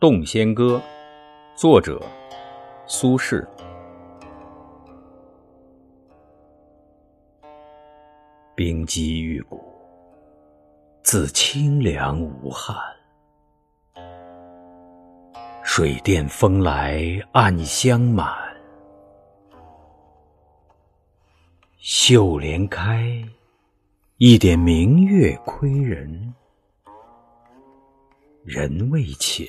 洞仙歌》作者苏轼。冰肌玉骨，自清凉无憾。水殿风来暗香满，绣帘开，一点明月窥人，人未寝。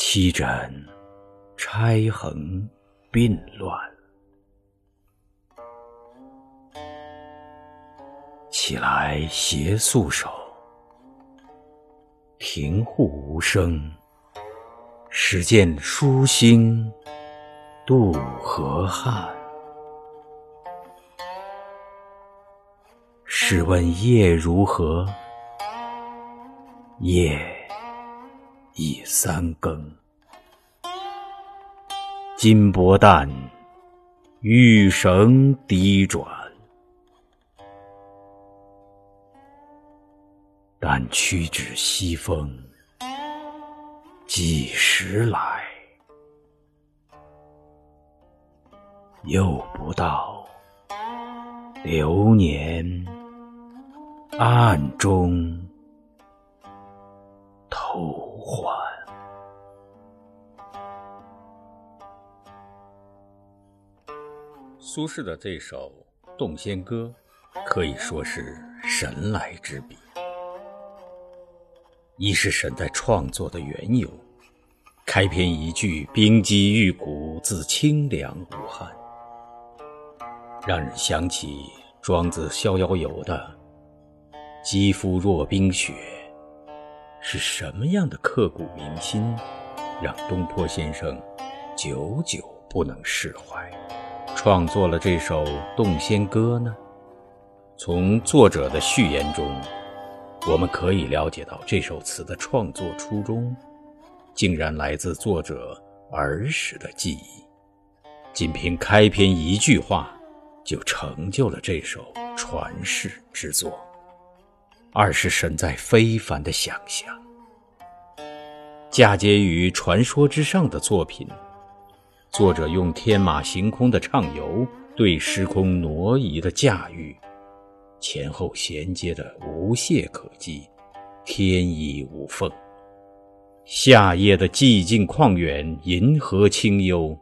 七枕钗横鬓乱，起来携素手，庭户无声，始见舒心度河汉。试问夜如何？夜。已三更，金箔淡，玉绳低转。但屈指西风，几时来？又不到，流年暗中。苏轼的这首《洞仙歌》可以说是神来之笔。一是神在创作的缘由，开篇一句“冰肌玉骨，自清凉无憾”，让人想起庄子《逍遥游》的“肌肤若冰雪”。是什么样的刻骨铭心，让东坡先生久久不能释怀，创作了这首《洞仙歌》呢？从作者的序言中，我们可以了解到这首词的创作初衷，竟然来自作者儿时的记忆。仅凭开篇一句话，就成就了这首传世之作。二是神在非凡的想象，嫁接于传说之上的作品，作者用天马行空的畅游，对时空挪移的驾驭，前后衔接的无懈可击，天衣无缝。夏夜的寂静旷远，银河清幽，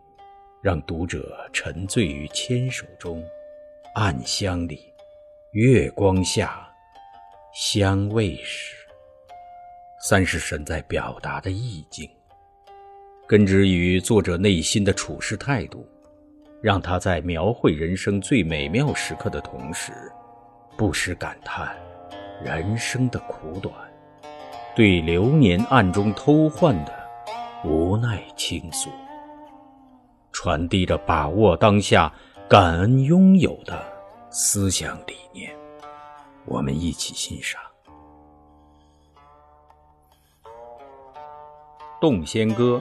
让读者沉醉于牵手中，暗香里，月光下。香味时，三是神在表达的意境，根植于作者内心的处事态度，让他在描绘人生最美妙时刻的同时，不时感叹人生的苦短，对流年暗中偷换的无奈倾诉，传递着把握当下、感恩拥有的思想理念。我们一起欣赏《洞仙歌》，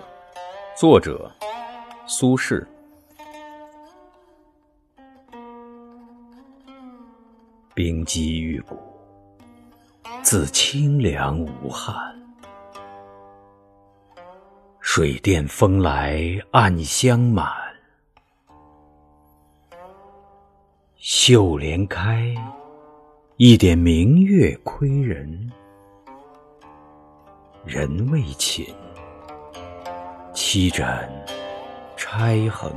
作者苏轼。冰肌玉骨，自清凉无憾。水殿风来暗香满，绣帘开。一点明月窥人，人未寝。七枕钗横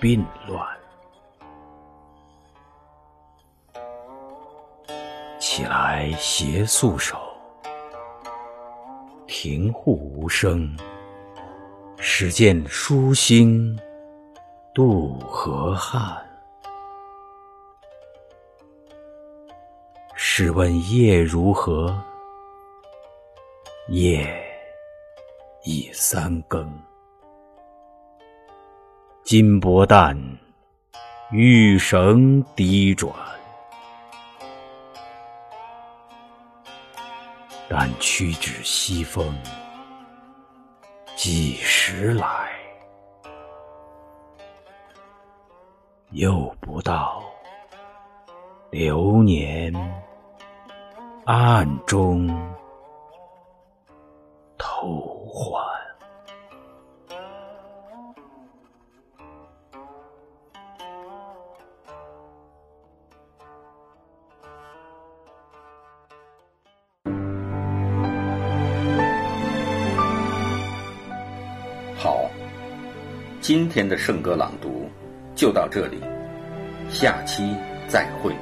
鬓乱，起来携素手，庭户无声，始见舒心渡河汉。试问夜如何？夜已三更。金箔淡，玉绳低转。但屈指西风，几时来？又不到流年暗中偷换。今天的圣歌朗读就到这里下期再会。